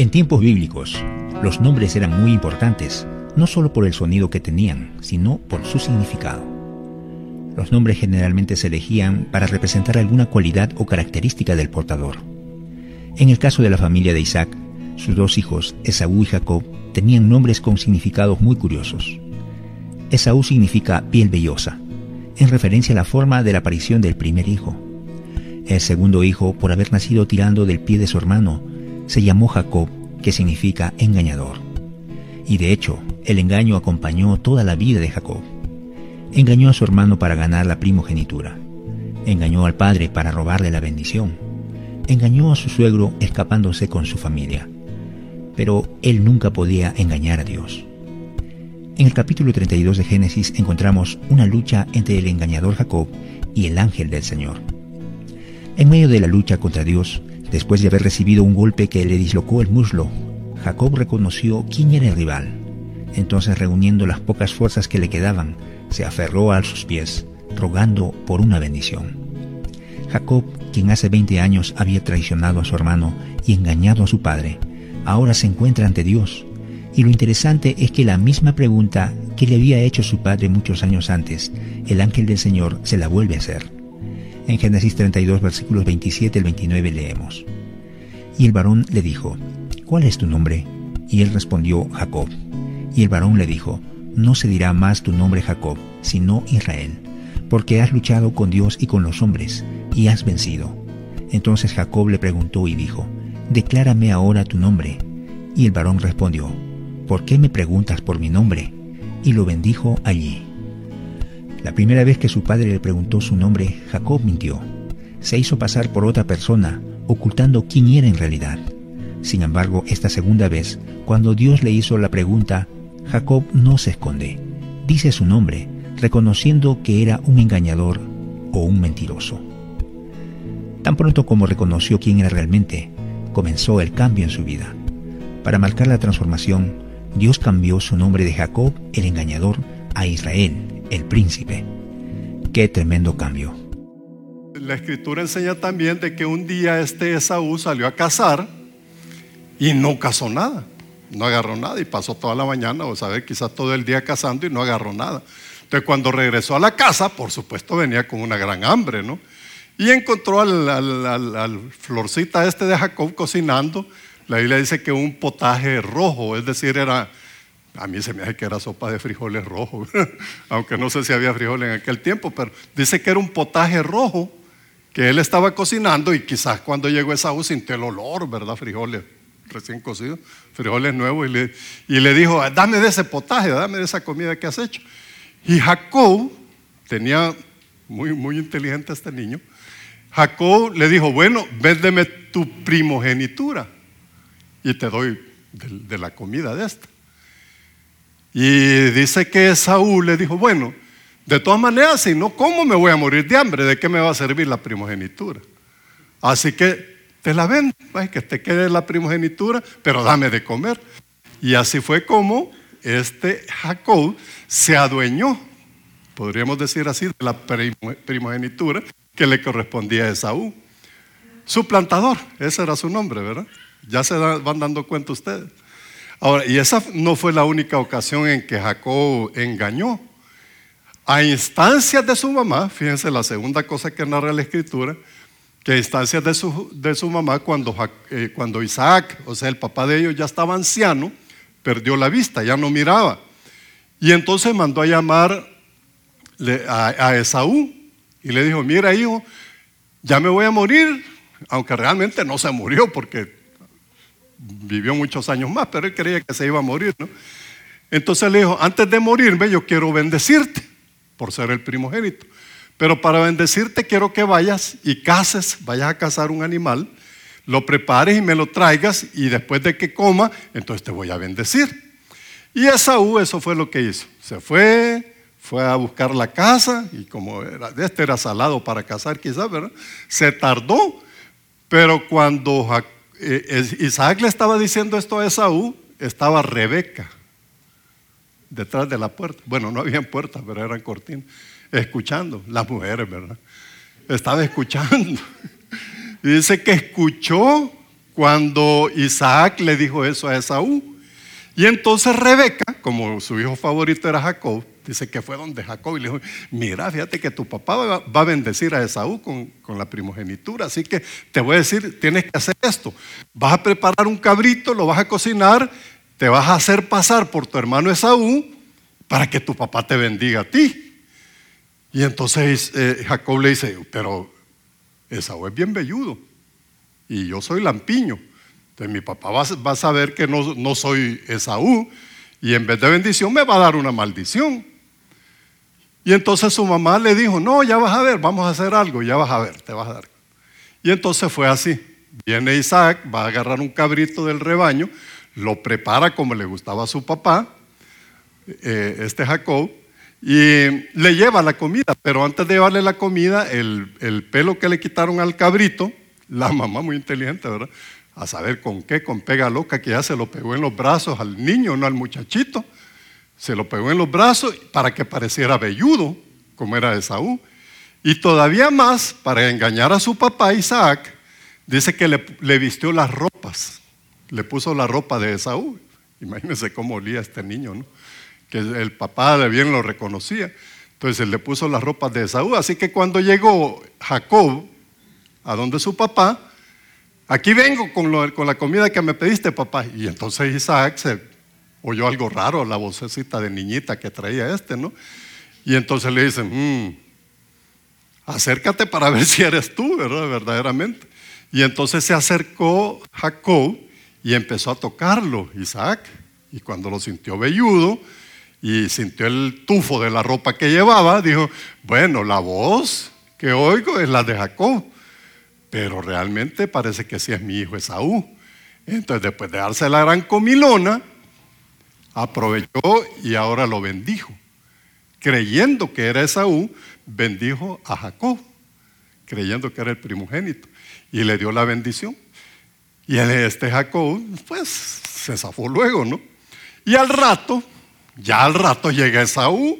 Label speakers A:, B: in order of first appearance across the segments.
A: En tiempos bíblicos, los nombres eran muy importantes, no solo por el sonido que tenían, sino por su significado. Los nombres generalmente se elegían para representar alguna cualidad o característica del portador. En el caso de la familia de Isaac, sus dos hijos, Esaú y Jacob, tenían nombres con significados muy curiosos. Esaú significa piel vellosa, en referencia a la forma de la aparición del primer hijo. El segundo hijo, por haber nacido tirando del pie de su hermano, se llamó Jacob, que significa engañador. Y de hecho, el engaño acompañó toda la vida de Jacob. Engañó a su hermano para ganar la primogenitura. Engañó al padre para robarle la bendición. Engañó a su suegro escapándose con su familia. Pero él nunca podía engañar a Dios. En el capítulo 32 de Génesis encontramos una lucha entre el engañador Jacob y el ángel del Señor. En medio de la lucha contra Dios, después de haber recibido un golpe que le dislocó el muslo, Jacob reconoció quién era el rival. Entonces, reuniendo las pocas fuerzas que le quedaban, se aferró a sus pies, rogando por una bendición. Jacob, quien hace 20 años había traicionado a su hermano y engañado a su padre, ahora se encuentra ante Dios. Y lo interesante es que la misma pregunta que le había hecho su padre muchos años antes, el ángel del Señor se la vuelve a hacer. En Génesis 32, versículos 27 al 29 leemos. Y el varón le dijo, ¿cuál es tu nombre? Y él respondió, Jacob. Y el varón le dijo, no se dirá más tu nombre Jacob, sino Israel, porque has luchado con Dios y con los hombres, y has vencido. Entonces Jacob le preguntó y dijo, Declárame ahora tu nombre. Y el varón respondió, ¿por qué me preguntas por mi nombre? Y lo bendijo allí. La primera vez que su padre le preguntó su nombre, Jacob mintió. Se hizo pasar por otra persona, ocultando quién era en realidad. Sin embargo, esta segunda vez, cuando Dios le hizo la pregunta, Jacob no se esconde. Dice su nombre, reconociendo que era un engañador o un mentiroso. Tan pronto como reconoció quién era realmente, comenzó el cambio en su vida. Para marcar la transformación, Dios cambió su nombre de Jacob, el engañador, a Israel, el príncipe. Qué tremendo cambio.
B: La escritura enseña también de que un día este Esaú salió a cazar y no cazó nada, no agarró nada y pasó toda la mañana o sabe quizás todo el día cazando y no agarró nada. Entonces cuando regresó a la casa, por supuesto venía con una gran hambre, ¿no? Y encontró al, al florcita este de Jacob cocinando. La Biblia dice que un potaje rojo, es decir, era a mí se me hace que era sopa de frijoles rojos, aunque no sé si había frijoles en aquel tiempo, pero dice que era un potaje rojo que él estaba cocinando y quizás cuando llegó Esaú sintió el olor, ¿verdad? Frijoles recién cocidos, frijoles nuevos, y le, y le dijo, dame de ese potaje, dame de esa comida que has hecho. Y Jacob tenía, muy, muy inteligente este niño, Jacob le dijo, bueno, véndeme tu primogenitura y te doy de la comida de esta. Y dice que Saúl le dijo, bueno, de todas maneras, si no, ¿cómo me voy a morir de hambre? ¿De qué me va a servir la primogenitura? Así que te la vendo, pues, que te quede la primogenitura, pero dame de comer. Y así fue como este Jacob se adueñó, podríamos decir así, de la primogenitura que le correspondía a Esaú. Su plantador, ese era su nombre, ¿verdad? Ya se van dando cuenta ustedes. Ahora, y esa no fue la única ocasión en que Jacob engañó. A instancias de su mamá, fíjense la segunda cosa que narra la escritura, que a instancias de su, de su mamá, cuando, eh, cuando Isaac, o sea, el papá de ellos ya estaba anciano, perdió la vista, ya no miraba. Y entonces mandó a llamar a, a Esaú y le dijo, mira hijo, ya me voy a morir, aunque realmente no se murió porque vivió muchos años más, pero él creía que se iba a morir, ¿no? Entonces le dijo, antes de morirme yo quiero bendecirte por ser el primogénito. Pero para bendecirte quiero que vayas y cases, vayas a cazar un animal, lo prepares y me lo traigas y después de que coma, entonces te voy a bendecir. Y Esaú eso fue lo que hizo. Se fue, fue a buscar la casa y como era, este era salado para cazar quizás, ¿verdad? Se tardó, pero cuando eh, Isaac le estaba diciendo esto a Esaú, estaba Rebeca detrás de la puerta. Bueno, no habían puertas, pero eran cortinas. Escuchando, las mujeres, ¿verdad? Estaba escuchando. Y dice que escuchó cuando Isaac le dijo eso a Esaú. Y entonces Rebeca, como su hijo favorito era Jacob, dice que fue donde Jacob y le dijo, mira, fíjate que tu papá va a bendecir a Esaú con, con, la primogenitura, así que te voy a decir, tienes que hacer esto. Vas a preparar un cabrito, lo vas a cocinar, te vas a hacer pasar por tu hermano Esaú para que tu papá te bendiga a ti. Y entonces eh, Jacob le dice, pero Esaú es bien velludo y yo soy lampiño. Entonces mi papá va, a saber que no, no soy Esaú y en vez de bendición me va a dar una maldición. Y entonces su mamá le dijo, no, ya vas a ver, vamos a hacer algo, ya vas a ver, te vas a dar. Y entonces fue así. Viene Isaac, va a agarrar un cabrito del rebaño, lo prepara como le gustaba a su papá, eh, este Jacob, y le lleva la comida, pero antes de llevarle la comida, el, el, pelo que le quitaron al cabrito, la mamá muy inteligente, ¿verdad? A saber con qué, con pega loca, que ya se lo pegó en los brazos al niño, no al muchachito. Se lo pegó en los brazos para que pareciera velludo, como era Esaú. Y todavía más, para engañar a su papá Isaac, dice que le, vistió las ropas, le puso la ropa de Esaú. Imagínense cómo olía este niño, ¿no? que el papá bien lo reconocía. Entonces le puso las ropas de Esaú. Así que cuando llegó Jacob a donde su papá, aquí vengo con, con la comida que me pediste, papá. Y entonces Isaac se oyó algo raro, la vocecita de niñita que traía este, ¿no? Y entonces le dicen, mm, acércate para ver si eres tú, ¿verdad? Verdaderamente. Y entonces se acercó Jacob y empezó a tocarlo, Isaac. Y cuando lo sintió velludo, y sintió el tufo de la ropa que llevaba, dijo, bueno, la voz que oigo es la de Jacob, pero realmente parece que sí es mi hijo Esaú. Entonces, después de darse la gran comilona, aprovechó y ahora lo bendijo. Creyendo que era Esaú, bendijo a Jacob, creyendo que era el primogénito, y le dio la bendición. Y este Jacob, pues, se zafó luego, ¿no? Y al rato, ya al rato llega Esaú.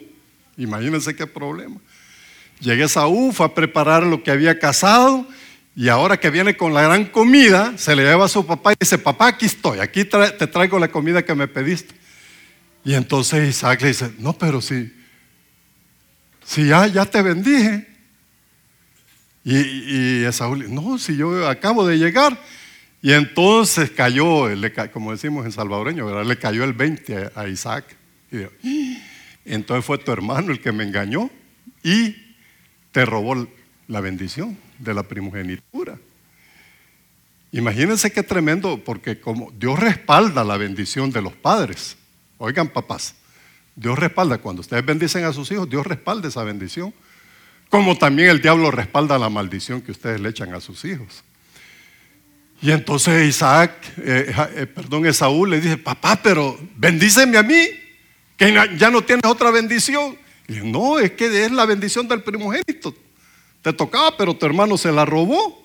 B: Imagínense qué problema. Llega Esaú, fue a preparar lo que había cazado y ahora que viene con la gran comida, se le lleva a su papá y dice, papá, aquí estoy, aquí te traigo la comida que me pediste. Y entonces Isaac le dice, no, pero si, si ya, ya te bendije. Y, y dice, no, si yo acabo de llegar. Y entonces cayó, como decimos en salvadoreño, le cayó el 20 a Isaac. Y entonces fue tu hermano el que me engañó y te robó la bendición de la primogenitura. Imagínense qué tremendo, porque como Dios respalda la bendición de los padres. Oigan, papás, Dios respalda, cuando ustedes bendicen a sus hijos, Dios respalda esa bendición. Como también el diablo respalda la maldición que ustedes le echan a sus hijos. Y entonces Isaac, eh, eh, perdón, Esaú le dice, papá, pero bendíceme a mí que ya no tienes otra bendición. Y no, es que es la bendición del primogénito. Te tocaba, pero tu hermano se la robó.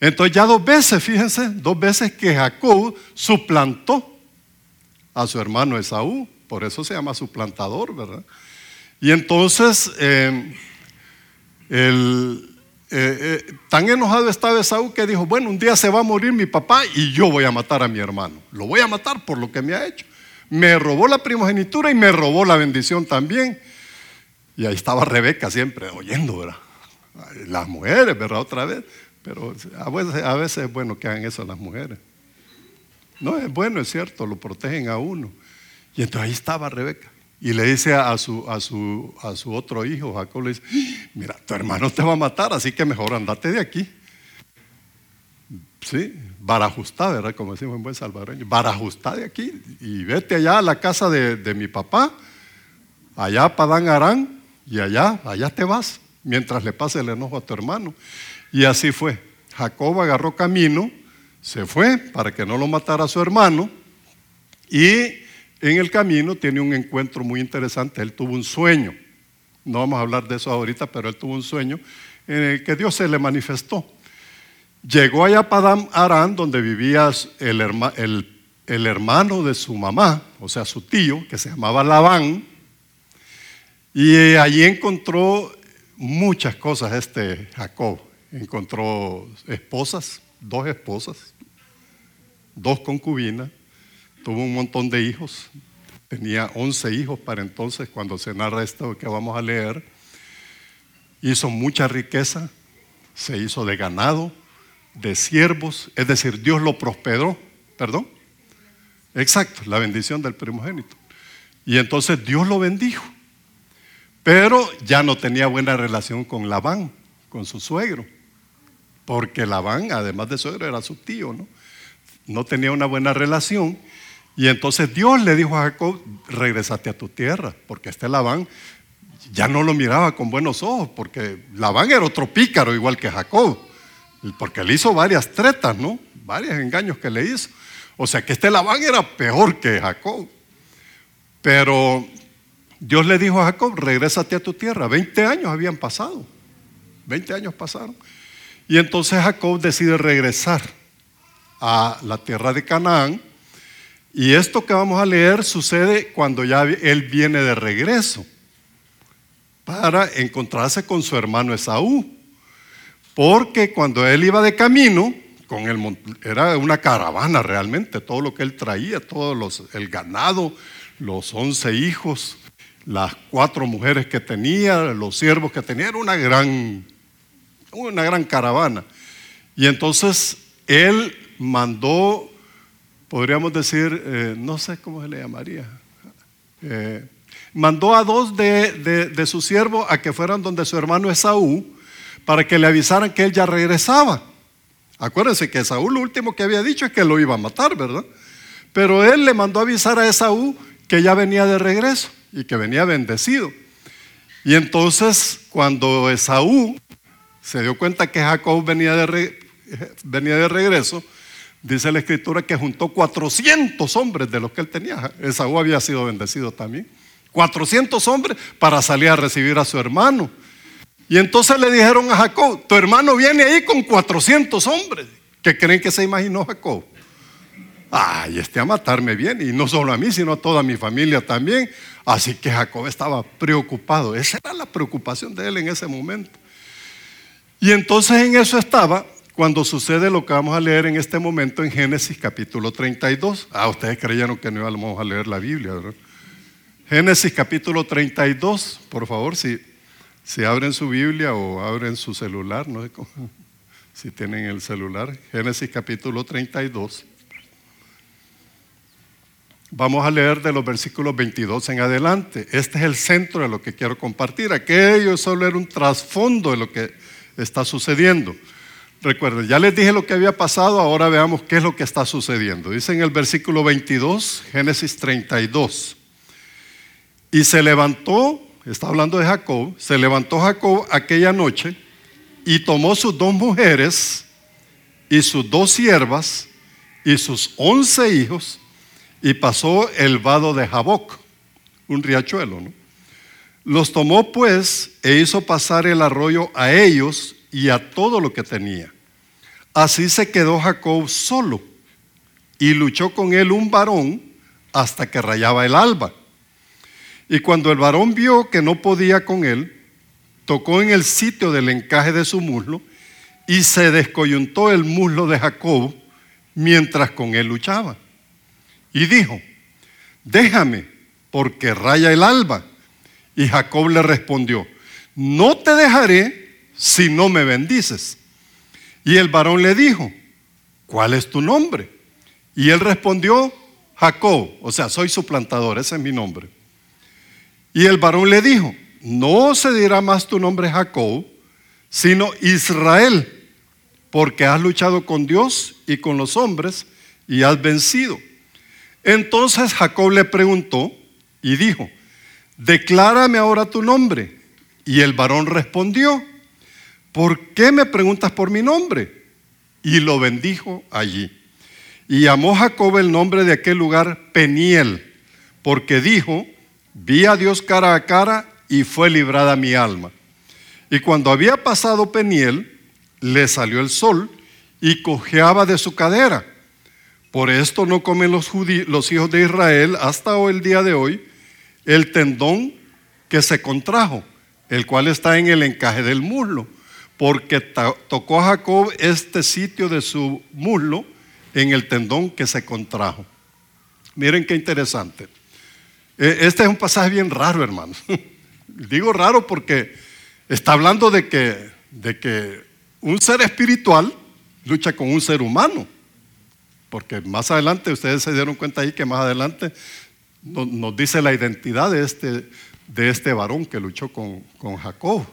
B: Entonces ya dos veces, fíjense, dos veces que Jacob suplantó a su hermano Esaú. Por eso se llama suplantador, ¿verdad? Y entonces, em, eh, eh, tan enojado estaba Esaú que dijo, bueno, un día se va a morir mi papá y yo voy a matar a mi hermano. Lo voy a matar por lo que me ha hecho me robó la primogenitura y me robó la bendición también. Y ahí estaba Rebeca siempre oyendo, ¿verdad? Las mujeres, ¿verdad? Otra vez. Pero a a veces es bueno que hagan eso las mujeres. No, es bueno, es cierto, lo protegen a uno. Y entonces ahí estaba Rebeca. Y le dice a su, a su, a su otro hijo, Jacob, le dice, mira, tu hermano te va a matar, así que mejor andate de aquí. Sí, barajustá, ¿verdad? Como decimos en buen salvadoreño, barajustá de aquí y vete allá a la casa de, mi papá, allá a Padán Arán, y allá, allá te vas, mientras le pase el enojo a tu hermano. Y así fue. Jacob agarró camino, se fue para que no lo matara su hermano, y en el camino tiene un encuentro muy interesante. Él tuvo un sueño. No vamos a hablar de eso ahorita, pero él tuvo un sueño en el que Dios se le manifestó. Llegó allá a Padam Arán, donde vivía el, hermano de su mamá, o sea, su tío, que se llamaba Labán, y allí encontró muchas cosas este Jacob. Encontró esposas, dos esposas, dos concubinas, tuvo un montón de hijos, tenía 11 hijos para entonces cuando se narra esto que vamos a leer, hizo mucha riqueza, se hizo de ganado, de siervos, es decir, Dios lo prosperó, perdón, exacto, la bendición del primogénito. Y entonces Dios lo bendijo, pero ya no tenía buena relación con Labán, con su suegro, porque Labán, además de suegro, era su tío, ¿no? No tenía una buena relación. Y entonces Dios le dijo a Jacob, regresate a tu tierra, porque este Labán ya no lo miraba con buenos ojos, porque Labán era otro pícaro igual que Jacob, porque le hizo varias tretas, ¿no? Varios engaños que le hizo. O sea que este Labán era peor que Jacob. Pero Dios le dijo a Jacob, regrésate a tu tierra. Veinte años habían pasado. Veinte años pasaron. Y entonces Jacob decide regresar a la tierra de Canaán. Y esto que vamos a leer sucede cuando ya él viene de regreso para encontrarse con su hermano Esaú. Porque cuando él iba de camino, con el, era una caravana realmente, todo lo que él traía, todo los, el ganado, los once hijos, las cuatro mujeres que tenía, los siervos que tenía, era una gran, una gran caravana. Y entonces él mandó, podríamos decir, eh, no sé cómo se le llamaría, eh, mandó a dos de, de, sus siervos a que fueran donde su hermano Esaú para que le avisaran que él ya regresaba. Acuérdense que Esaú lo último que había dicho es que lo iba a matar, ¿verdad? Pero él le mandó avisar a Esaú que ya venía de regreso y que venía bendecido. Y entonces cuando Esaú se dio cuenta que Jacob venía de, venía de regreso, dice la escritura que juntó 400 hombres de los que él tenía. Esaú había sido bendecido también. 400 hombres para salir a recibir a su hermano. Y entonces le dijeron a Jacob, tu hermano viene ahí con 400 hombres. ¿Qué creen que se imaginó Jacob? Ay, este a matarme bien, y no solo a mí, sino a toda mi familia también. Así que Jacob estaba preocupado. Esa era la preocupación de él en ese momento. Y entonces en eso estaba cuando sucede lo que vamos a leer en este momento en Génesis capítulo 32. Ah, ustedes creyeron que no íbamos a leer la Biblia, ¿verdad? Génesis capítulo 32, por favor, si, si abren su Biblia o abren su celular, no sé cómo, si tienen el celular. Génesis capítulo 32. Vamos a leer de los versículos 22 en adelante. Este es el centro de lo que quiero compartir. Aquello solo era un trasfondo de lo que está sucediendo. Recuerden, ya les dije lo que había pasado, ahora veamos qué es lo que está sucediendo. Dice en el versículo 22, Génesis 32. Y se levantó, está hablando de Jacob, se levantó Jacob aquella noche y tomó sus dos mujeres y sus dos siervas y sus once hijos y pasó el vado de Jaboc, un riachuelo. ¿no? Los tomó pues e hizo pasar el arroyo a ellos y a todo lo que tenía. Así se quedó Jacob solo y luchó con él un varón hasta que rayaba el alba. Y cuando el varón vio que no podía con él, tocó en el sitio del encaje de su muslo y se descoyuntó el muslo de Jacob mientras con él luchaba. Y dijo, déjame, porque raya el alba. Y Jacob le respondió, no te dejaré si no me bendices. Y el varón le dijo, ¿cuál es tu nombre? Y él respondió, Jacob, o sea, soy su plantador, ese es mi nombre. Y el varón le dijo, no se dirá más tu nombre Jacob, sino Israel, porque has luchado con Dios y con los hombres y has vencido. Entonces Jacob le preguntó y dijo, declárame ahora tu nombre. Y el varón respondió, ¿por qué me preguntas por mi nombre? Y lo bendijo allí. Y llamó Jacob el nombre de aquel lugar Peniel, porque dijo, vi a Dios cara a cara y fue librada mi alma. Y cuando había pasado Peniel, le salió el sol y cojeaba de su cadera. Por esto no comen los, los hijos de Israel hasta hoy, el día de hoy el tendón que se contrajo, el cual está en el encaje del muslo, porque tocó a Jacob este sitio de su muslo en el tendón que se contrajo. Miren qué interesante. E, este es un pasaje bien raro, hermanos. Digo raro porque está hablando de que, de que un ser espiritual lucha con un ser humano. Porque más adelante, ustedes se dieron cuenta ahí que más adelante nos, dice la identidad de este, de este varón que luchó con, con Jacob.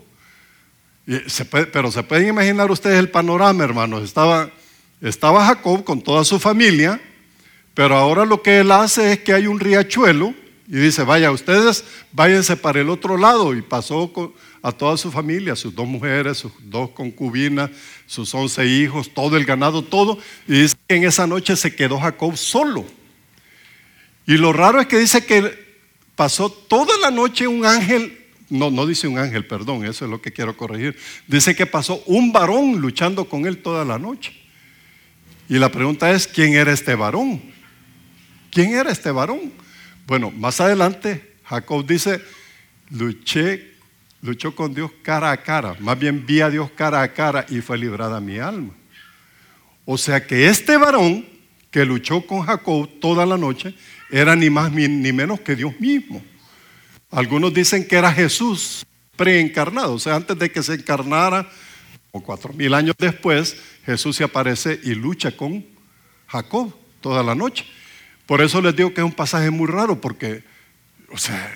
B: pero se pueden imaginar ustedes el panorama, hermanos. Estaba, estaba Jacob con toda su familia, pero ahora lo que él hace es que hay un riachuelo y dice, vaya, ustedes váyanse para el otro lado. Y pasó a toda su familia, sus dos mujeres, sus dos concubinas, sus once hijos, todo el ganado, todo. Y dice que en esa noche se quedó Jacob solo. Y lo raro es que dice que pasó toda la noche un ángel, no, no dice un ángel, perdón, eso es lo que quiero corregir. Dice que pasó un varón luchando con él toda la noche. Y la pregunta es, ¿quién era este varón? ¿Quién era este varón? Bueno, más adelante Jacob dice, luché, luchó con Dios cara a cara, más bien vi a Dios cara a cara y fue librada mi alma. O sea que este varón que luchó con Jacob toda la noche era ni más ni menos que Dios mismo. Algunos dicen que era Jesús preencarnado, o sea, antes de que se encarnara, o cuatro mil años después, Jesús se aparece y lucha con Jacob toda la noche. Por eso les digo que es un pasaje muy raro, porque, o sea,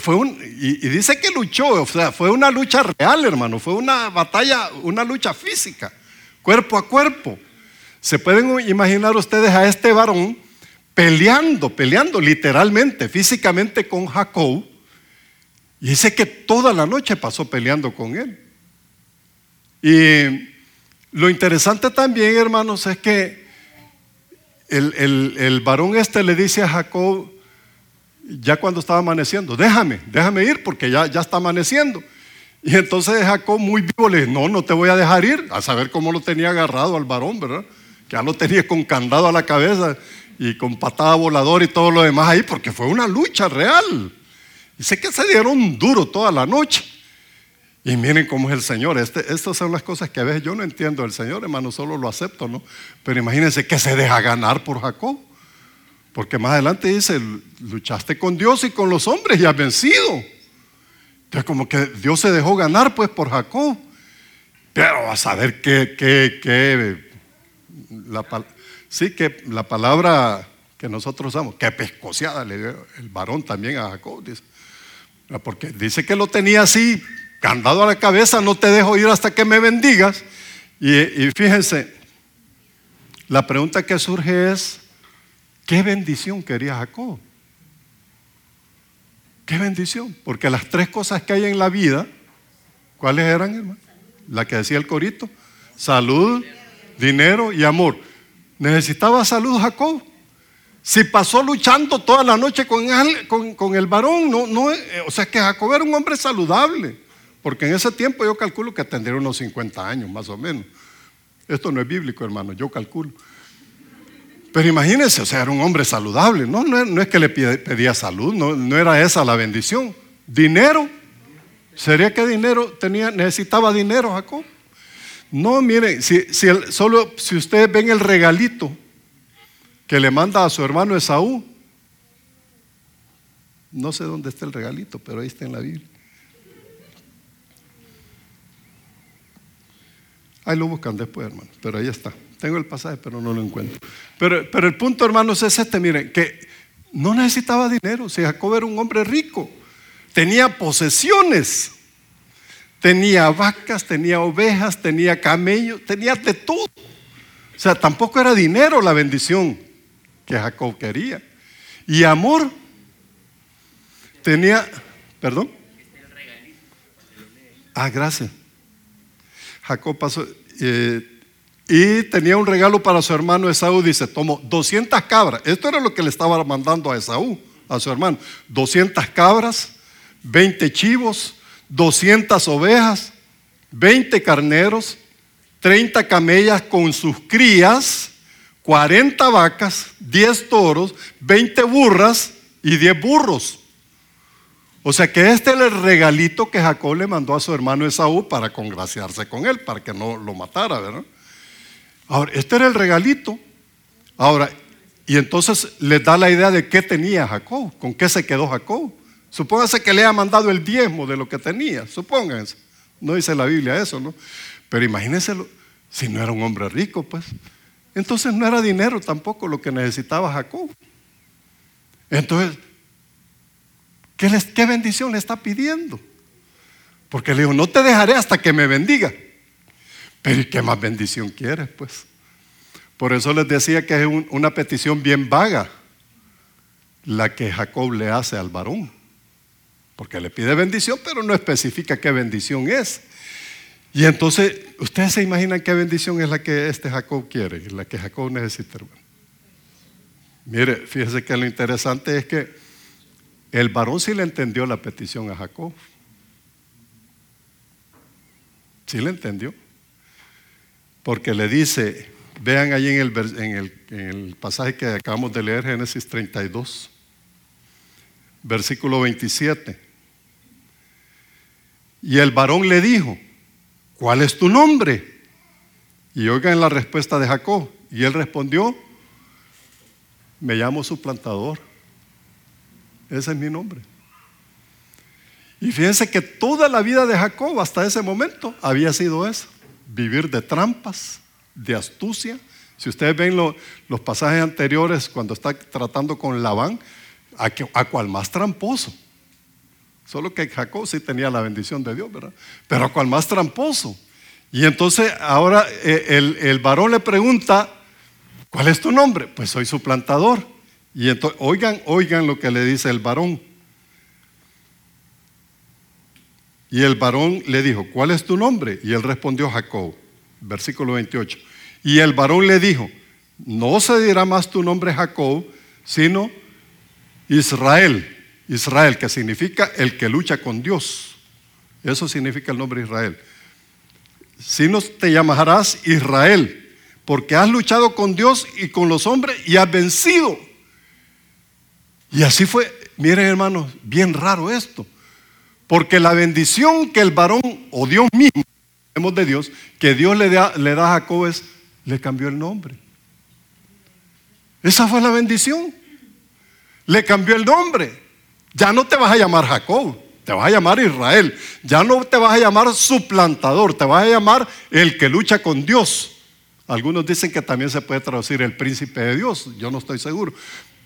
B: fue un, y, dice que luchó, o sea, fue una lucha real, hermano, fue una batalla, una lucha física, cuerpo a cuerpo. Se pueden imaginar ustedes a este varón peleando, peleando literalmente, físicamente con Jacob, y dice que toda la noche pasó peleando con él. Y lo interesante también, hermanos, es que el, varón este le dice a Jacob, ya cuando estaba amaneciendo, déjame, déjame ir porque ya, ya está amaneciendo. Y entonces Jacob muy vivo le dice, no, no te voy a dejar ir, a saber cómo lo tenía agarrado al varón, ¿verdad? Que ya lo tenía con candado a la cabeza y con patada volador y todo lo demás ahí, porque fue una lucha real. Y sé que se dieron duro toda la noche. Y miren cómo es el Señor. Este, estas son las cosas que a veces yo no entiendo del Señor, hermano, solo lo acepto, ¿no? Pero imagínense que se deja ganar por Jacob. Porque más adelante dice, luchaste con Dios y con los hombres y has vencido. Entonces como que Dios se dejó ganar pues por Jacob. Pero a saber qué, qué, qué, la, sí que la palabra que nosotros usamos, que pescociada le dio el varón también a Jacob, dice. Porque dice que lo tenía así candado a la cabeza, no te dejo ir hasta que me bendigas. Y, fíjense, la pregunta que surge es, ¿qué bendición quería Jacob? ¿Qué bendición? Porque las tres cosas que hay en la vida, ¿cuáles eran, hermano? La que decía el corito, salud, dinero y amor. ¿Necesitaba salud Jacob? Si pasó luchando toda la noche con el, con, el varón, no, no, o sea que Jacob era un hombre saludable. Porque en ese tiempo yo calculo que tendría unos 50 años, más o menos. Esto no es bíblico, hermano, yo calculo. Pero imagínense, o sea, era un hombre saludable. No, no, es que le pedía salud, no, era esa la bendición. Dinero. ¿Sería que dinero tenía, necesitaba dinero Jacob? No, miren, si, si solo si ustedes ven el regalito que le manda a su hermano Esaú, no sé dónde está el regalito, pero ahí está en la Biblia. Ahí lo buscan después, hermano. Pero ahí está. Tengo el pasaje, pero no lo encuentro. Pero, pero el punto, hermanos, es este. Miren, que no necesitaba dinero. Si Jacob era un hombre rico. Tenía posesiones. Tenía vacas, tenía ovejas, tenía camellos, tenía de todo. O sea, tampoco era dinero la bendición que Jacob quería. Y amor. Tenía, perdón. Ah, gracias. Jacob pasó eh, y tenía un regalo para su hermano Esaú. Dice, tomó 200 cabras. Esto era lo que le estaba mandando a Esaú, a su hermano. 200 cabras, 20 chivos, 200 ovejas, 20 carneros, 30 camellas con sus crías, 40 vacas, 10 toros, 20 burras y 10 burros. O sea que este es el regalito que Jacob le mandó a su hermano Esaú para congraciarse con él, para que no lo matara, ¿verdad? Ahora, este era el regalito. Ahora, y entonces les da la idea de qué tenía Jacob, con qué se quedó Jacob. Supóngase que le ha mandado el diezmo de lo que tenía, supónganse. No dice la Biblia eso, ¿no? Pero imagínense si no era un hombre rico, pues. Entonces no era dinero tampoco lo que necesitaba Jacob. Entonces, ¿qué, bendición le está pidiendo? Porque le dijo, no te dejaré hasta que me bendiga. Pero ¿y qué más bendición quieres, pues? Por eso les decía que es una petición bien vaga la que Jacob le hace al varón. Porque le pide bendición, pero no especifica qué bendición es. Y entonces, ¿ustedes se imaginan qué bendición es la que este Jacob quiere, la que Jacob necesita, hermano? Mire, fíjese que lo interesante es que el varón sí le entendió la petición a Jacob. Sí le entendió. Porque le dice, vean ahí en el, pasaje que acabamos de leer, Génesis 32, versículo 27. Y el varón le dijo, ¿cuál es tu nombre? Y oigan la respuesta de Jacob. Y él respondió, me llamo suplantador. Ese es mi nombre. Y fíjense que toda la vida de Jacob hasta ese momento había sido eso, vivir de trampas, de astucia. Si ustedes ven los pasajes anteriores cuando está tratando con Labán, a, a cual más tramposo. Solo que Jacob sí tenía la bendición de Dios, ¿verdad? Pero cual más tramposo. Y entonces ahora eh, el, el varón le pregunta, ¿cuál es tu nombre? Pues soy su plantador. Y entonces, oigan, oigan lo que le dice el varón. Y el varón le dijo, ¿cuál es tu nombre? Y él respondió Jacob, versículo 28. Y el varón le dijo, no se dirá más tu nombre Jacob, sino Israel. Israel, que significa el que lucha con Dios. Eso significa el nombre Israel. Si no te llamarás Israel, porque has luchado con Dios y con los hombres y has vencido. Y así fue, miren hermanos, bien raro esto. Porque la bendición que el varón o Dios mismo, vemos de Dios, que Dios le da, le da a Jacob es, le cambió el nombre. Esa fue la bendición. Le cambió el nombre. Ya no te vas a llamar Jacob, te vas a llamar Israel. Ya no te vas a llamar suplantador, te vas a llamar el que lucha con Dios. Algunos dicen que también se puede traducir el príncipe de Dios, yo no estoy seguro.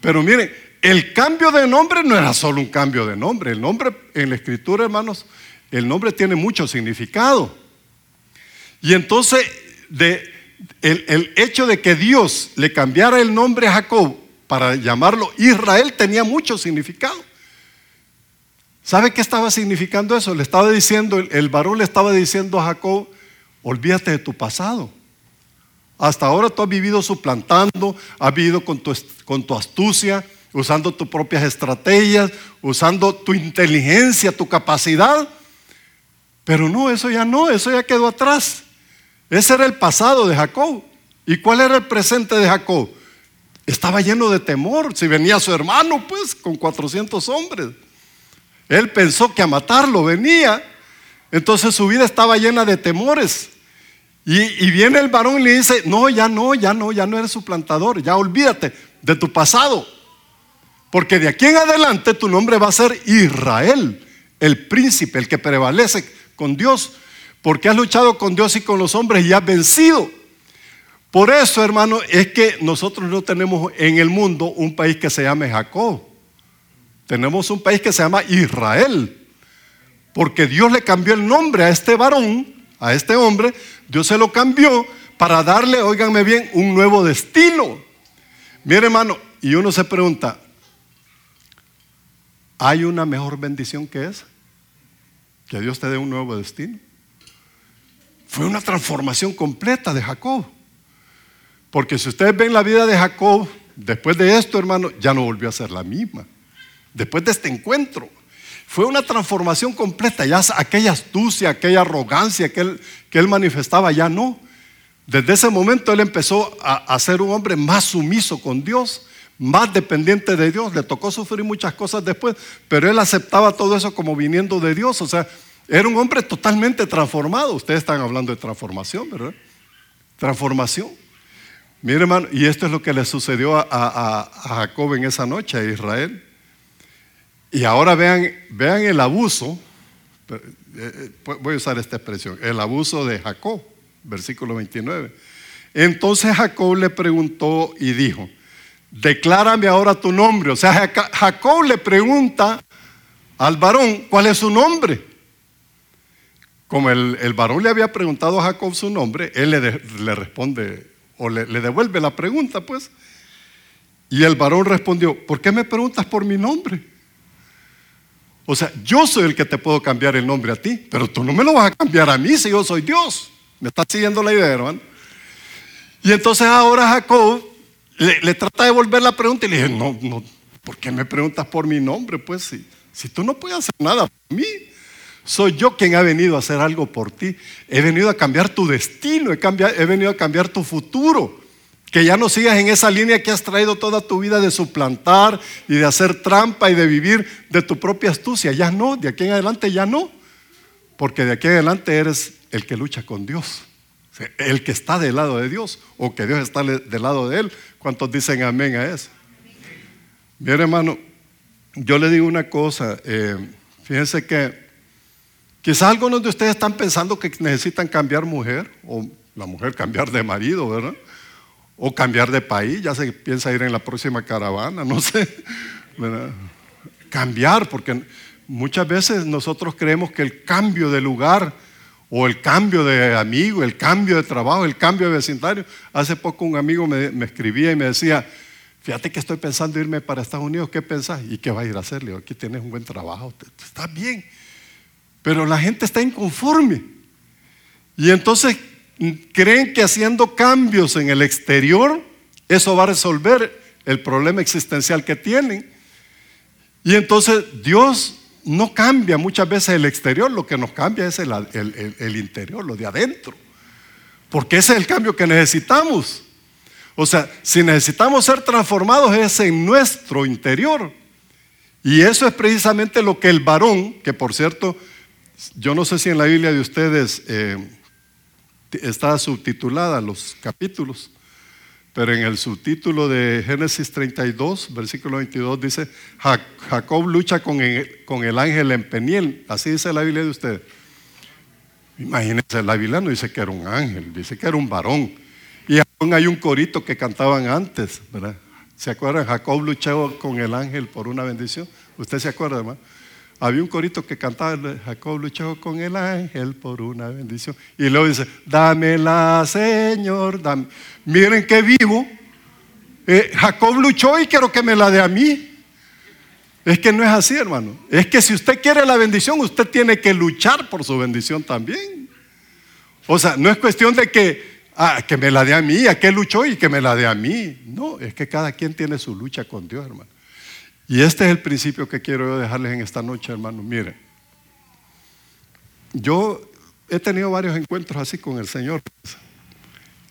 B: Pero miren, el cambio de nombre no era solo un cambio de nombre. El nombre en la escritura, hermanos, el nombre tiene mucho significado. Y entonces, el, el hecho de que Dios le cambiara el nombre a Jacob para llamarlo Israel tenía mucho significado. ¿Sabe qué estaba significando eso? Le estaba diciendo, el, varón le estaba diciendo a Jacob, olvídate de tu pasado. Hasta ahora tú has vivido suplantando, has vivido con tu, con tu astucia, usando tus propias estrategias, usando tu inteligencia, tu capacidad. Pero no, eso ya no, eso ya quedó atrás. Ese era el pasado de Jacob. ¿Y cuál era el presente de Jacob? Estaba lleno de temor. Si venía su hermano, pues, con 400 hombres. Él pensó que a matarlo venía. Entonces su vida estaba llena de temores. Y, viene el varón y le dice, no, ya no, ya no, ya no eres suplantador, ya olvídate de tu pasado. Porque de aquí en adelante tu nombre va a ser Israel, el príncipe, el que prevalece con Dios. Porque has luchado con Dios y con los hombres y has vencido. Por eso, hermano, es que nosotros no tenemos en el mundo un país que se llame Jacob. Tenemos un país que se llama Israel. Porque Dios le cambió el nombre a este varón, a este hombre, Dios se lo cambió para darle, óiganme bien, un nuevo destino. Mire hermano, y uno se pregunta, ¿hay una mejor bendición que esa? Que Dios te dé un nuevo destino. Fue una transformación completa de Jacob. Porque si ustedes ven la vida de Jacob, después de esto, hermano, ya no volvió a ser la misma después de este encuentro. Fue una transformación completa, ya aquella astucia, aquella arrogancia que él, que él manifestaba, ya no. Desde ese momento él empezó a, a ser un hombre más sumiso con Dios, más dependiente de Dios. Le tocó sufrir muchas cosas después, pero él aceptaba todo eso como viniendo de Dios. O sea, era un hombre totalmente transformado. Ustedes están hablando de transformación, ¿verdad? Transformación. Mire hermano, y esto es lo que le sucedió a, Jacob en esa noche, a Israel. Y ahora vean, vean el abuso, eh, eh, voy a usar esta expresión, el abuso de Jacob, versículo 29. Entonces Jacob le preguntó y dijo, declárame ahora tu nombre. O sea, Jacob le pregunta al varón cuál es su nombre. Como el, varón le había preguntado a Jacob su nombre, él le, responde o le, le, devuelve la pregunta, pues. Y el varón respondió, ¿por qué me preguntas por mi nombre? O sea, yo soy el que te puedo cambiar el nombre a ti, pero tú no me lo vas a cambiar a mí si yo soy Dios. ¿Me estás siguiendo la idea, hermano? Y entonces ahora Jacob le, trata de volver la pregunta y le dije, no, no, ¿por qué me preguntas por mi nombre? Pues si, si tú no puedes hacer nada por mí, soy yo quien ha venido a hacer algo por ti. He venido a cambiar tu destino, he venido a cambiar tu futuro. Que ya no sigas en esa línea que has traído toda tu vida de suplantar y de hacer trampa y de vivir de tu propia astucia. Ya no, de aquí en adelante ya no. Porque de aquí en adelante eres el que lucha con Dios. El que está del lado de Dios o que Dios está del lado de él. ¿Cuántos dicen amén a eso? Bien, hermano, yo le digo una cosa. Eh, fíjense que quizás algunos de ustedes están pensando que necesitan cambiar mujer o la mujer cambiar de marido, ¿verdad? O cambiar de país. Ya se piensa ir en la próxima caravana, no sé. Cambiar, porque muchas veces nosotros creemos que el cambio de lugar o el cambio de amigo, el cambio de trabajo, el cambio de vecindario. Hace poco un amigo me, escribía y me decía, fíjate que estoy pensando irme para Estados Unidos, ¿qué pensás? ¿Y qué va a ir a hacer? Le digo, aquí tienes un buen trabajo, está bien. Pero la gente está inconforme. Y entonces creen que haciendo cambios en el exterior, eso va a resolver el problema existencial que tienen. Y entonces Dios no cambia muchas veces el exterior, lo que nos cambia es el, interior, lo de adentro. Porque ese es el cambio que necesitamos. O sea, si necesitamos ser transformados es en nuestro interior. Y eso es precisamente lo que el varón, que por cierto, yo no sé si en la Biblia de ustedes eh, está subtitulada los capítulos, pero en el subtítulo de Génesis 32, versículo 22, dice, Jacob lucha con el, con el ángel en Peniel. Así dice la Biblia de ustedes. Imagínense, la Biblia no dice que era un ángel, dice que era un varón. Y aún hay un corito que cantaban antes, ¿verdad? ¿Se acuerdan? Jacob luchó con el ángel por una bendición. ¿Usted se acuerda, hermano? Había un corito que cantaba, Jacob luchó con el ángel por una bendición. Y luego dice, dámela, Señor. Miren que vivo. Eh, Jacob luchó y quiero que me la dé a mí. Es que no es así, hermano. Es que si usted quiere la bendición, usted tiene que luchar por su bendición también. O sea, no es cuestión de que, ah, que me la dé a mí, a qué luchó y que me la dé a mí. No, es que cada quien tiene su lucha con Dios, hermano. Y este es el principio que quiero dejarles en esta noche, hermano. Miren, yo he tenido varios encuentros así con el Señor.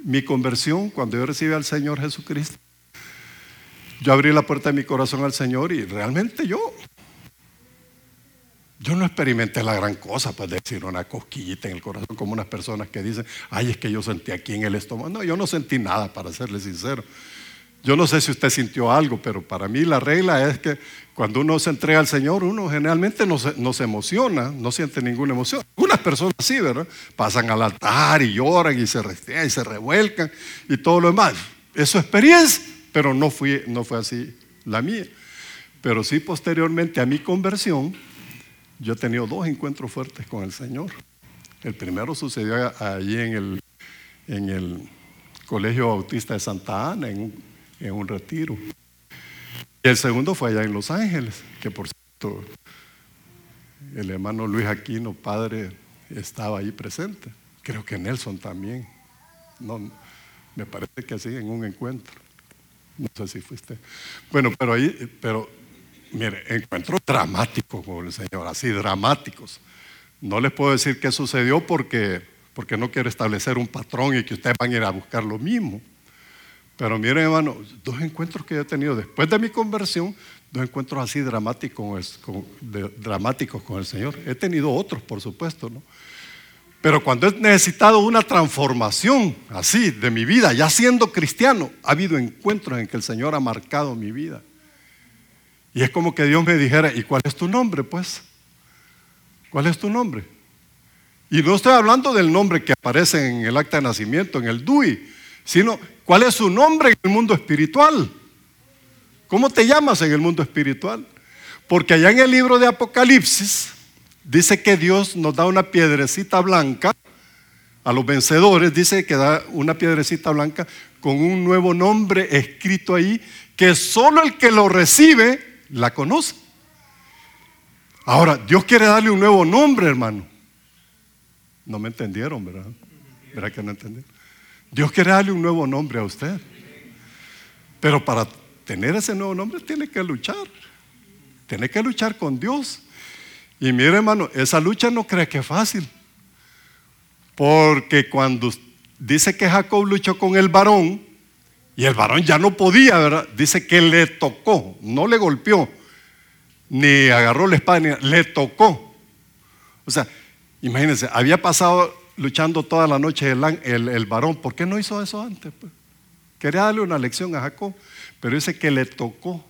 B: Mi conversión, cuando yo recibí al Señor Jesucristo, yo abrí la puerta de mi corazón al Señor y realmente yo, yo no experimenté la gran cosa, pues decir una cosquillita en el corazón, como unas personas que dicen, ay, es que yo sentí aquí en el estómago. No, yo no sentí nada, para serle sincero. Yo no sé si usted sintió algo, pero para mí la regla es que cuando uno se entrega al Señor, uno generalmente no se, emociona, no siente ninguna emoción. Algunas personas sí, ¿verdad? Pasan al altar y lloran y se restean y se revuelcan y todo lo demás. Es su experiencia, pero no, fui, no fue así la mía. Pero sí posteriormente a mi conversión, yo he tenido dos encuentros fuertes con el Señor. El primero sucedió allí en el, en el Colegio Bautista de Santa Ana, en un en un retiro. Y el segundo fue allá en Los Ángeles, que por cierto, el hermano Luis Aquino, padre, estaba ahí presente. Creo que Nelson también. No, me parece que así, en un encuentro. No sé si fuiste. Bueno, pero ahí, pero mire, encuentros dramáticos con el Señor, así dramáticos. No les puedo decir qué sucedió porque, porque no quiero establecer un patrón y que ustedes van a ir a buscar lo mismo. Pero miren, hermano, dos encuentros que he tenido después de mi conversión, dos encuentros así dramáticos con, el, dramáticos con el Señor. He tenido otros, por supuesto, ¿no? Pero cuando he necesitado una transformación así de mi vida, ya siendo cristiano, ha habido encuentros en que el Señor ha marcado mi vida. Y es como que Dios me dijera, ¿y cuál es tu nombre? Pues, ¿cuál es tu nombre? Y no estoy hablando del nombre que aparece en el acta de nacimiento, en el DUI, sino cuál es su nombre en el mundo espiritual. ¿Cómo te llamas en el mundo espiritual? Porque allá en el libro de Apocalipsis dice que Dios nos da una piedrecita blanca a los vencedores, dice que da una piedrecita blanca con un nuevo nombre escrito ahí, que solo el que lo recibe la conoce. Ahora, Dios quiere darle un nuevo nombre, hermano. No me entendieron, ¿verdad? ¿Verdad que no entendieron? Dios quiere darle un nuevo nombre a usted. Pero para tener ese nuevo nombre tiene que luchar. Tiene que luchar con Dios. Y mire, hermano, esa lucha no cree que es fácil. Porque cuando dice que Jacob luchó con el varón, y el varón ya no podía, ¿verdad? Dice que le tocó, no le golpeó, ni agarró la espada, ni, le tocó. O sea, imagínense, había pasado luchando toda la noche el, el, varón. ¿Por qué no hizo eso antes? Pues? Quería darle una lección a Jacob, pero dice que le tocó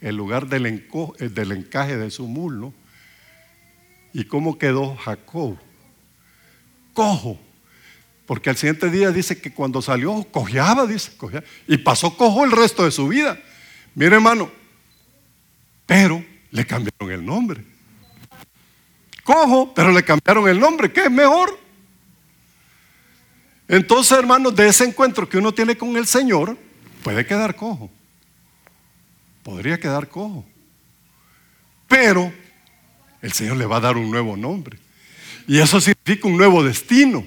B: el lugar del, eh, del encaje de su muslo. ¿Y cómo quedó Jacob? Cojo. Porque al siguiente día dice que cuando salió, cojeaba, dice, cojeaba, y pasó cojo el resto de su vida. Mire, hermano, pero le cambiaron el nombre. Cojo, pero le cambiaron el nombre, ¿qué es mejor? Entonces, hermanos, de ese encuentro que uno tiene con el Señor, puede quedar cojo. Podría quedar cojo. Pero el Señor le va a dar un nuevo nombre. Y eso significa un nuevo destino,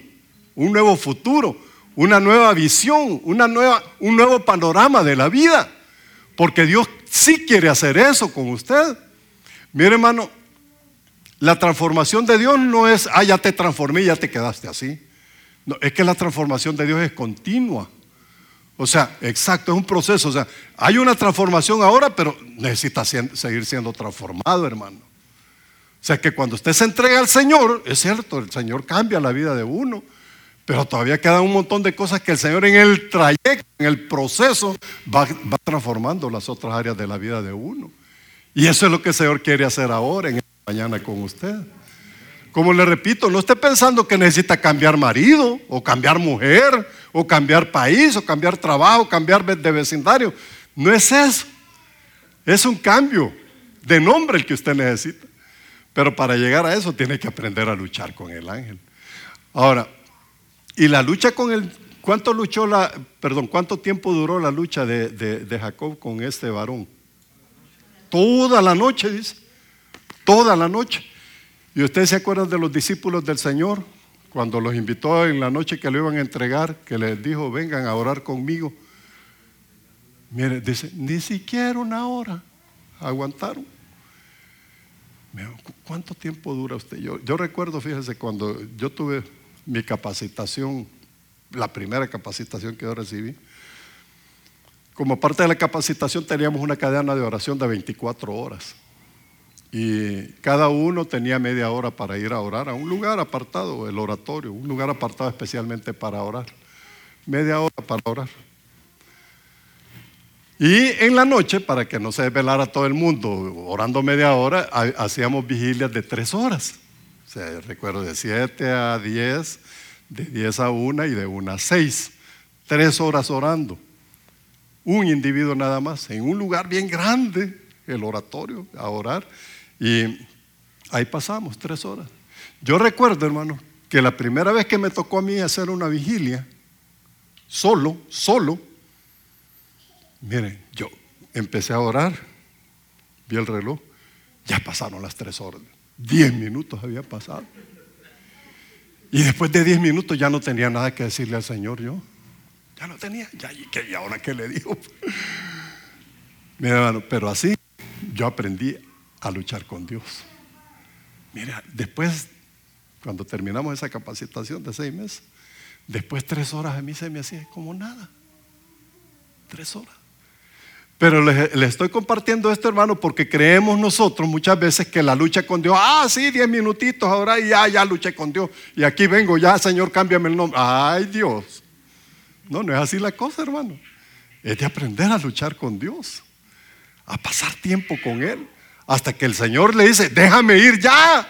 B: un nuevo futuro, una nueva visión, una nueva, un nuevo panorama de la vida. Porque Dios sí quiere hacer eso con usted. Mire, hermano, la transformación de Dios no es, ah, ya te transformé ya te quedaste así. No, es que la transformación de Dios es continua. O sea, exacto, es un proceso. O sea, hay una transformación ahora, pero necesita seguir siendo transformado, hermano. O sea, que cuando usted se entrega al Señor, es cierto, el Señor cambia la vida de uno, pero todavía quedan un montón de cosas que el Señor en el trayecto, en el proceso, va, va transformando las otras áreas de la vida de uno. Y eso es lo que el Señor quiere hacer ahora, en esta mañana con usted. Como le repito, no esté pensando que necesita cambiar marido, o cambiar mujer, o cambiar país, o cambiar trabajo, cambiar de vecindario. No es eso. Es un cambio de nombre el que usted necesita. Pero para llegar a eso tiene que aprender a luchar con el ángel. Ahora, y la lucha con el, ¿cuánto luchó la, perdón, cuánto tiempo duró la lucha de, de Jacob con este varón? Toda la noche, dice. Toda la noche. ¿Y ustedes se acuerdan de los discípulos del Señor? Cuando los invitó en la noche que lo iban a entregar, que les dijo, vengan a orar conmigo. Mire, dice, ni siquiera una hora aguantaron. ¿Cuánto tiempo dura usted? Yo, yo recuerdo, fíjese, cuando yo tuve mi capacitación, la primera capacitación que yo recibí, como parte de la capacitación teníamos una cadena de oración de 24 horas. Y cada uno tenía media hora para ir a orar a un lugar apartado, el oratorio, un lugar apartado especialmente para orar. Media hora para orar. Y en la noche, para que no se desvelara todo el mundo orando media hora, hacíamos vigilias de tres horas. O sea, recuerdo de 7 a 10, de 10 a 1 y de 1 a 6. Tres horas orando. Un individuo nada más, en un lugar bien grande, el oratorio, a orar. Y ahí pasamos tres horas. Yo recuerdo, hermano, que la primera vez que me tocó a mí hacer una vigilia, solo, solo, miren, yo empecé a orar, vi el reloj, ya pasaron las tres horas, diez minutos había pasado. Y después de diez minutos ya no tenía nada que decirle al Señor yo. Ya no tenía, ya, ¿y ahora qué le digo? Mira, hermano, pero así yo aprendí a luchar con Dios. Mira, después, cuando terminamos esa capacitación de seis meses, después tres horas a mí se me hacía como nada. Tres horas. Pero les, estoy compartiendo esto, hermano, porque creemos nosotros muchas veces que la lucha con Dios, ah, sí, diez minutitos ahora y ya, ya luché con Dios. Y aquí vengo, ya, Señor, cámbiame el nombre. Ay, Dios. No, no es así la cosa, hermano. Es de aprender a luchar con Dios, a pasar tiempo con Él, hasta que el Señor le dice, déjame ir ya.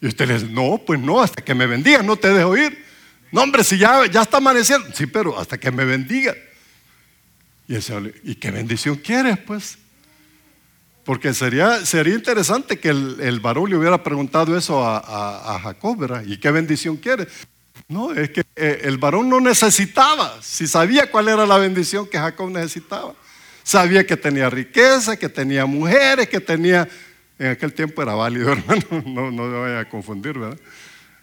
B: Y usted le dice, no, pues no, hasta que me bendiga, no te dejo ir. No, hombre, si ya, ya está amaneciendo. Sí, pero hasta que me bendiga. Y el Señor, ¿y qué bendición quieres, pues? Porque sería, sería interesante que el, varón le hubiera preguntado eso a, Jacob, ¿verdad? ¿Y qué bendición quieres? No, es que eh, el varón no necesitaba, si sabía cuál era la bendición que Jacob necesitaba. Sabía que tenía riqueza, que tenía mujeres, que tenía, en aquel tiempo era válido, hermano, no, no me vaya a confundir, ¿verdad?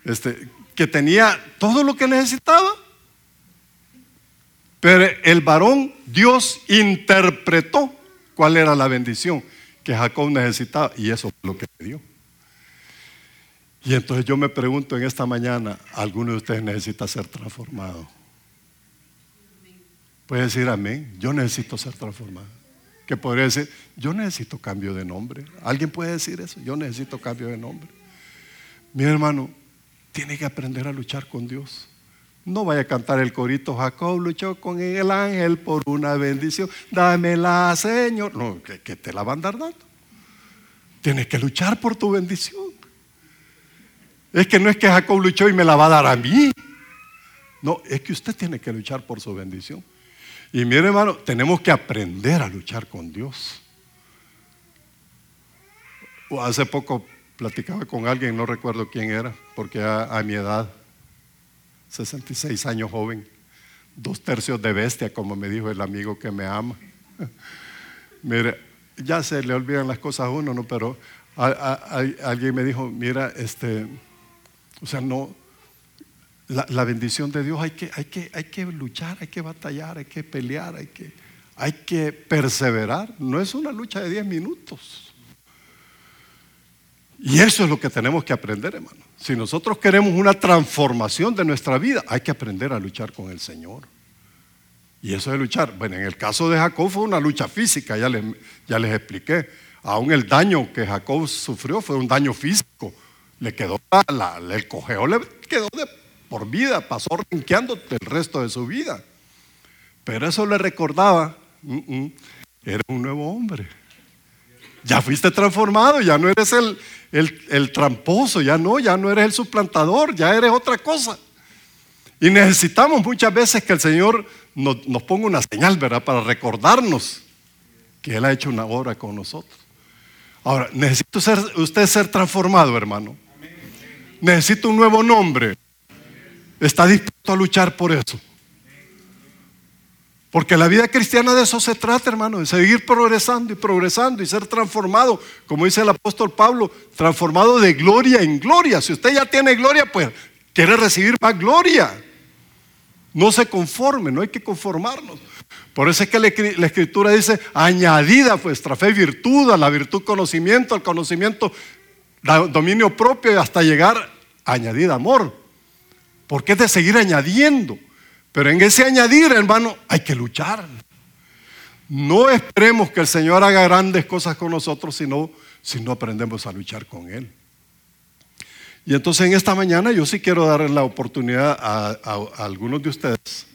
B: Este, que tenía todo lo que necesitaba. Pero el varón, Dios interpretó cuál era la bendición que Jacob necesitaba y eso es lo que le dio. Y entonces yo me pregunto en esta mañana, ¿alguno de ustedes necesita ser transformado? Puede decir amén, yo necesito ser transformado. Que podría decir, yo necesito cambio de nombre. ¿Alguien puede decir eso? Yo necesito cambio de nombre. Mi hermano, tiene que aprender a luchar con Dios. No vaya a cantar el corito, Jacob luchó con el ángel por una bendición, dámela, Señor. No, que, te la van a dar dando. Tienes que luchar por tu bendición. Es que no es que Jacob luchó y me la va a dar a mí. No, es que usted tiene que luchar por su bendición. Y mire, hermano, tenemos que aprender a luchar con Dios. Hace poco platicaba con alguien, no recuerdo quién era, porque a mi edad 66 años joven, dos tercios de bestia, como me dijo el amigo que me ama. Mire, ya se le olvidan las cosas a uno, ¿no? Pero alguien me dijo, mira, este, o sea, no, la, bendición de Dios hay que, hay, que, hay que luchar, hay que batallar, hay que pelear, hay que, hay que perseverar. No es una lucha de 10 minutos. Y eso es lo que tenemos que aprender, hermano. Si nosotros queremos una transformación de nuestra vida, hay que aprender a luchar con el Señor. Y eso es luchar. Bueno, en el caso de Jacob fue una lucha física, ya les, ya les expliqué. Aún el daño que Jacob sufrió fue un daño físico. Le quedó el cojeo, le quedó de por vida, pasó rinqueando el resto de su vida. Pero eso le recordaba, mm, era un nuevo hombre. Ya fuiste transformado, ya no eres el, el, tramposo, ya no, ya no eres el suplantador, ya eres otra cosa. Y necesitamos muchas veces que el Señor nos, ponga una señal, ¿verdad? Para recordarnos que Él ha hecho una obra con nosotros. Ahora, necesito ser, usted ser transformado, hermano. Necesito un nuevo nombre. ¿Está dispuesto a luchar por eso? Porque la vida cristiana de eso se trata, hermano, de seguir progresando y progresando y ser transformado, como dice el apóstol Pablo, transformado de gloria en gloria. Si usted ya tiene gloria, pues quiere recibir más gloria. No se conforme, no hay que conformarnos. Por eso es que la escritura dice, añadida vuestra fe virtud, a la virtud conocimiento, al conocimiento dominio propio y hasta llegar a añadir amor. Porque es de seguir añadiendo. Pero en ese añadir, hermano, hay que luchar. No esperemos que el Señor haga grandes cosas con nosotros si no, si no aprendemos a luchar con Él. Y entonces en esta mañana yo sí quiero darle la oportunidad a, algunos de ustedes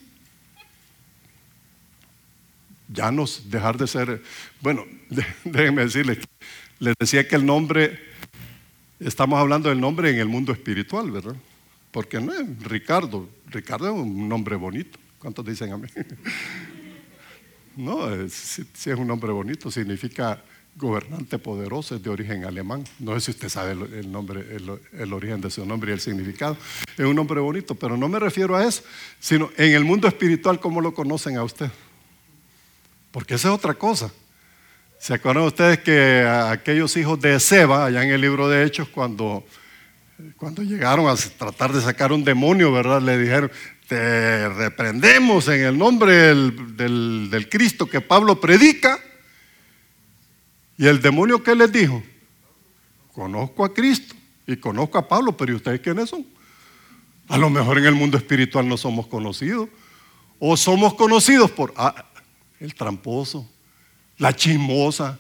B: ya no dejar de ser, bueno, déjenme decirles, les decía que el nombre, estamos hablando del nombre en el mundo espiritual, ¿verdad? Porque no es Ricardo, Ricardo es un nombre bonito. ¿Cuántos dicen a mí? No, si, es un nombre bonito, significa gobernante poderoso, es de origen alemán. No sé si usted sabe el, nombre, el, origen de su nombre y el significado. Es un nombre bonito, pero no me refiero a eso, sino en el mundo espiritual, ¿cómo lo conocen a usted? Porque esa es otra cosa. ¿Se acuerdan ustedes que aquellos hijos de Seba, allá en el libro de Hechos, cuando cuando llegaron a tratar de sacar un demonio, ¿verdad? Le dijeron, te reprendemos en el nombre del, Cristo que Pablo predica. Y el demonio, ¿qué les dijo? Conozco a Cristo y conozco a Pablo, pero ¿y ustedes quiénes son? A lo mejor en el mundo espiritual no somos conocidos. O somos conocidos por... Ah, el tramposo, la chismosa,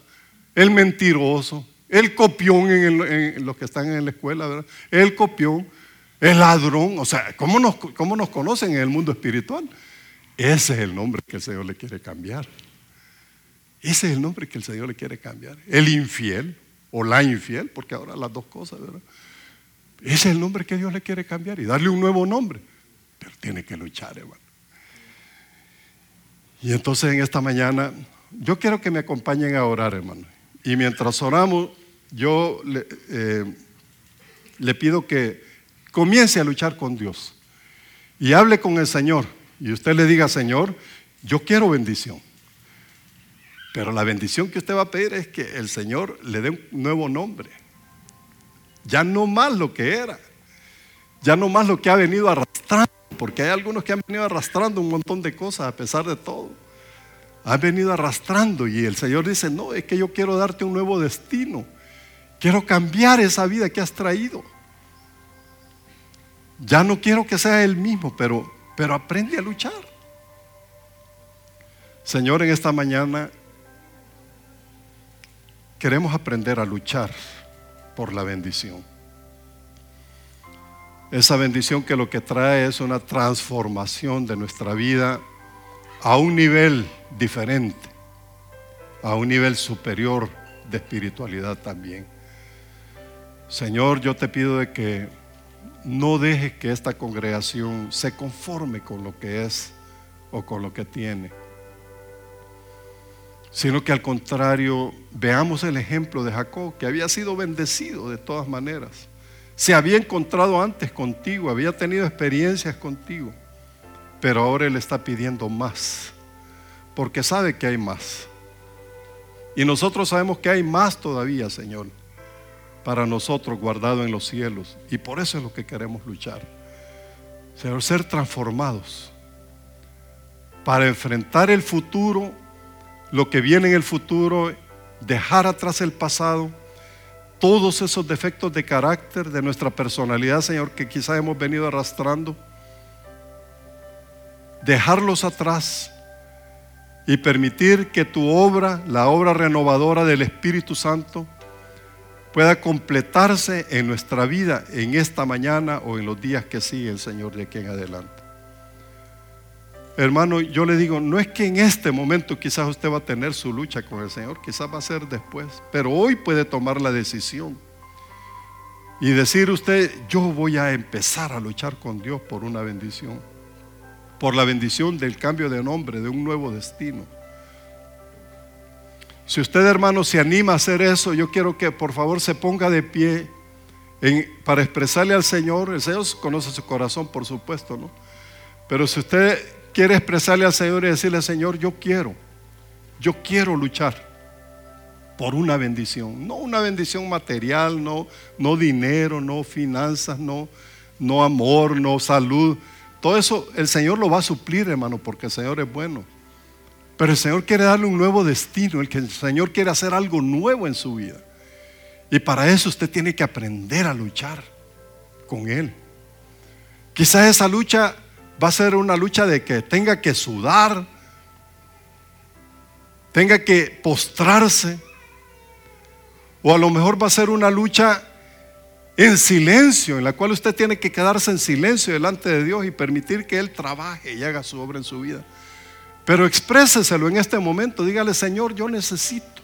B: el mentiroso, el copión en, los que están en la escuela, ¿verdad? el copión, el ladrón. O sea, ¿cómo nos, ¿cómo nos conocen en el mundo espiritual? Ese es el nombre que el Señor le quiere cambiar. Ese es el nombre que el Señor le quiere cambiar. El infiel o la infiel, porque ahora las dos cosas, ¿verdad? Ese es el nombre que Dios le quiere cambiar y darle un nuevo nombre. Pero tiene que luchar, hermano. Y entonces en esta mañana, yo quiero que me acompañen a orar, hermano. Y mientras oramos, yo le, eh, le pido que comience a luchar con Dios y hable con el Señor. Y usted le diga, Señor, yo quiero bendición. Pero la bendición que usted va a pedir es que el Señor le dé un nuevo nombre. Ya no más lo que era. Ya no más lo que ha venido arrastrando. Porque hay algunos que han venido arrastrando un montón de cosas a pesar de todo. Han venido arrastrando y el Señor dice, no, es que yo quiero darte un nuevo destino. Quiero cambiar esa vida que has traído. Ya no quiero que sea el mismo, pero, pero aprende a luchar. Señor, en esta mañana queremos aprender a luchar por la bendición. Esa bendición que lo que trae es una transformación de nuestra vida a un nivel diferente, a un nivel superior de espiritualidad también. Señor, yo te pido de que no dejes que esta congregación se conforme con lo que es o con lo que tiene sino que al contrario veamos el ejemplo de Jacob, que había sido bendecido de todas maneras. Se había encontrado antes contigo, había tenido experiencias contigo, pero ahora él está pidiendo más, porque sabe que hay más. Y nosotros sabemos que hay más todavía, Señor, para nosotros guardado en los cielos. Y por eso es lo que queremos luchar. Señor, ser transformados para enfrentar el futuro lo que viene en el futuro, dejar atrás el pasado, todos esos defectos de carácter de nuestra personalidad, Señor, que quizás hemos venido arrastrando, dejarlos atrás y permitir que tu obra, la obra renovadora del Espíritu Santo, pueda completarse en nuestra vida en esta mañana o en los días que siguen, Señor, de aquí en adelante. Hermano, yo le digo, no es que en este momento quizás usted va a tener su lucha con el Señor, quizás va a ser después, pero hoy puede tomar la decisión y decir usted, yo voy a empezar a luchar con Dios por una bendición, por la bendición del cambio de nombre, de un nuevo destino. Si usted, hermano, se anima a hacer eso, yo quiero que por favor se ponga de pie para expresarle al Señor. El Señor conoce su corazón, por supuesto, ¿no? Pero si usted quiere expresarle al Señor y decirle, Señor, yo quiero, yo quiero luchar por una bendición, no una bendición material, no, no dinero, no finanzas, no, no amor, no salud. Todo eso el Señor lo va a suplir, hermano, porque el Señor es bueno. Pero el Señor quiere darle un nuevo destino, el que el Señor quiere hacer algo nuevo en su vida. Y para eso usted tiene que aprender a luchar con Él. Quizás esa lucha va a ser una lucha de que tenga que sudar, tenga que postrarse, o a lo mejor va a ser una lucha en silencio, en la cual usted tiene que quedarse en silencio delante de Dios y permitir que Él trabaje y haga su obra en su vida. Pero expréseselo en este momento, dígale, Señor, yo necesito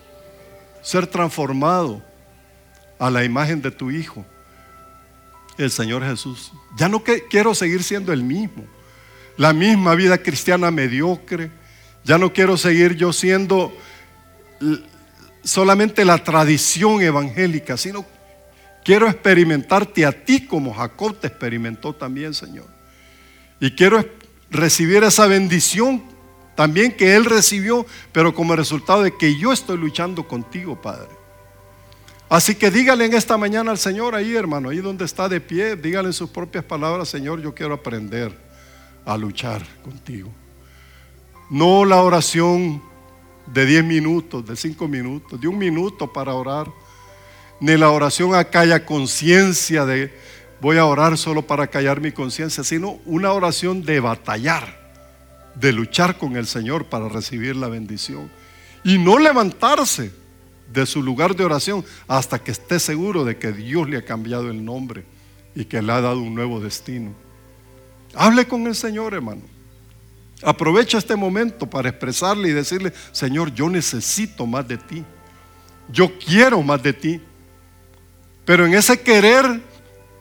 B: ser transformado a la imagen de tu Hijo, el Señor Jesús. Ya no quiero seguir siendo el mismo la misma vida cristiana mediocre. Ya no quiero seguir yo siendo solamente la tradición evangélica, sino quiero experimentarte a ti como Jacob te experimentó también, Señor. Y quiero recibir esa bendición también que Él recibió, pero como resultado de que yo estoy luchando contigo, Padre. Así que dígale en esta mañana al Señor ahí, hermano, ahí donde está de pie, dígale en sus propias palabras, Señor, yo quiero aprender a luchar contigo. No la oración de 10 minutos, de 5 minutos, de un minuto para orar, ni la oración a calla conciencia de voy a orar solo para callar mi conciencia, sino una oración de batallar de luchar con el Señor para recibir la bendición. Y no levantarse de su lugar de oración hasta que esté seguro de que Dios le ha cambiado el nombre y que le ha dado un nuevo destino. Hable con el Señor, hermano. Aprovecha este momento para expresarle y decirle, Señor, yo necesito más de ti. Yo quiero más de ti. Pero en ese querer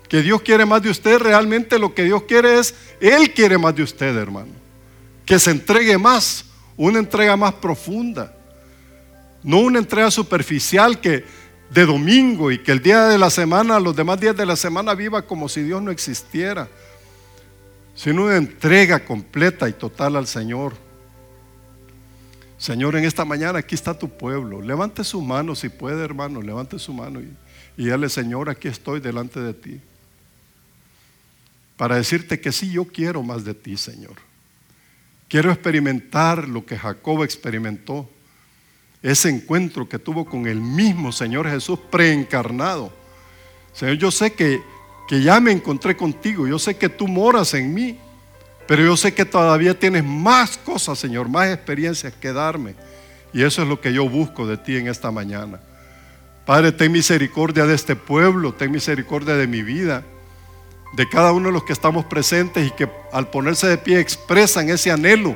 B: que Dios quiere más de usted, realmente lo que Dios quiere es, Él quiere más de usted, hermano. Que se entregue más, una entrega más profunda. No una entrega superficial que de domingo y que el día de la semana, los demás días de la semana viva como si Dios no existiera, sino una entrega completa y total al Señor. Señor, en esta mañana aquí está tu pueblo. Levante su mano si puede, hermano, levante su mano y, y dale, Señor, aquí estoy delante de ti. Para decirte que sí, yo quiero más de ti, Señor. Quiero experimentar lo que Jacob experimentó ese encuentro que tuvo con el mismo Señor Jesús preencarnado. Señor, yo sé que, que ya me encontré contigo, yo sé que tú moras en mí, pero yo sé que todavía tienes más cosas, Señor, más experiencias que darme. Y eso es lo que yo busco de ti en esta mañana. Padre, ten misericordia de este pueblo, ten misericordia de mi vida, de cada uno de los que estamos presentes y que al ponerse de pie expresan ese anhelo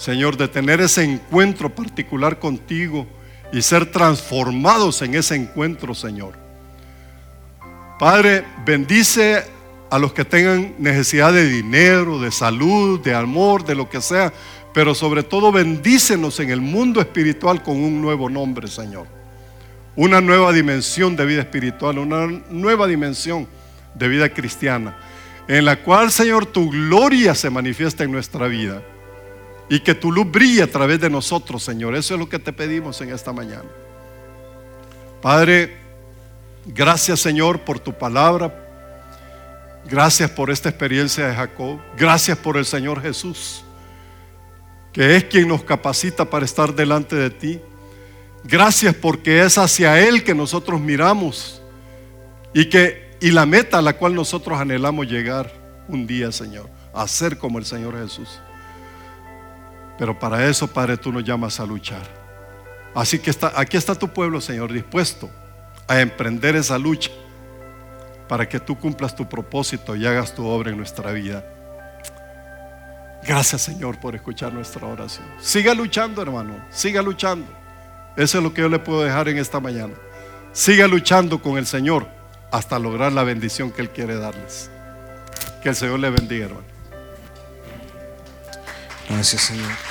B: Señor, de tener ese encuentro particular contigo y ser transformados en ese encuentro, Señor. Padre, bendice a los que tengan necesidad de dinero, de salud, de amor, de lo que sea, pero sobre todo bendícenos en el mundo espiritual con un nuevo nombre, Señor. Una nueva dimensión de vida espiritual, una nueva dimensión de vida cristiana, en la cual, Señor, tu gloria se manifiesta en nuestra vida y que tu luz brille a través de nosotros, Señor. Eso es lo que te pedimos en esta mañana. Padre, gracias, Señor, por tu palabra. Gracias por esta experiencia de Jacob. Gracias por el Señor Jesús, que es quien nos capacita para estar delante de ti. Gracias porque es hacia Él que nosotros miramos y que y la meta a la cual nosotros anhelamos llegar un día, Señor, a ser como el Señor Jesús. Pero para eso, Padre, tú nos llamas a luchar. Así que está, aquí está tu pueblo, Señor, dispuesto a emprender esa lucha para que tú cumplas tu propósito y hagas tu obra en nuestra vida. Gracias, Señor, por escuchar nuestra oración. Siga luchando, hermano. Siga luchando. Eso es lo que yo le puedo dejar en esta mañana. Siga luchando con el Señor hasta lograr la bendición que Él quiere darles. Que el Señor le bendiga, hermano.
C: Gracias, Señor.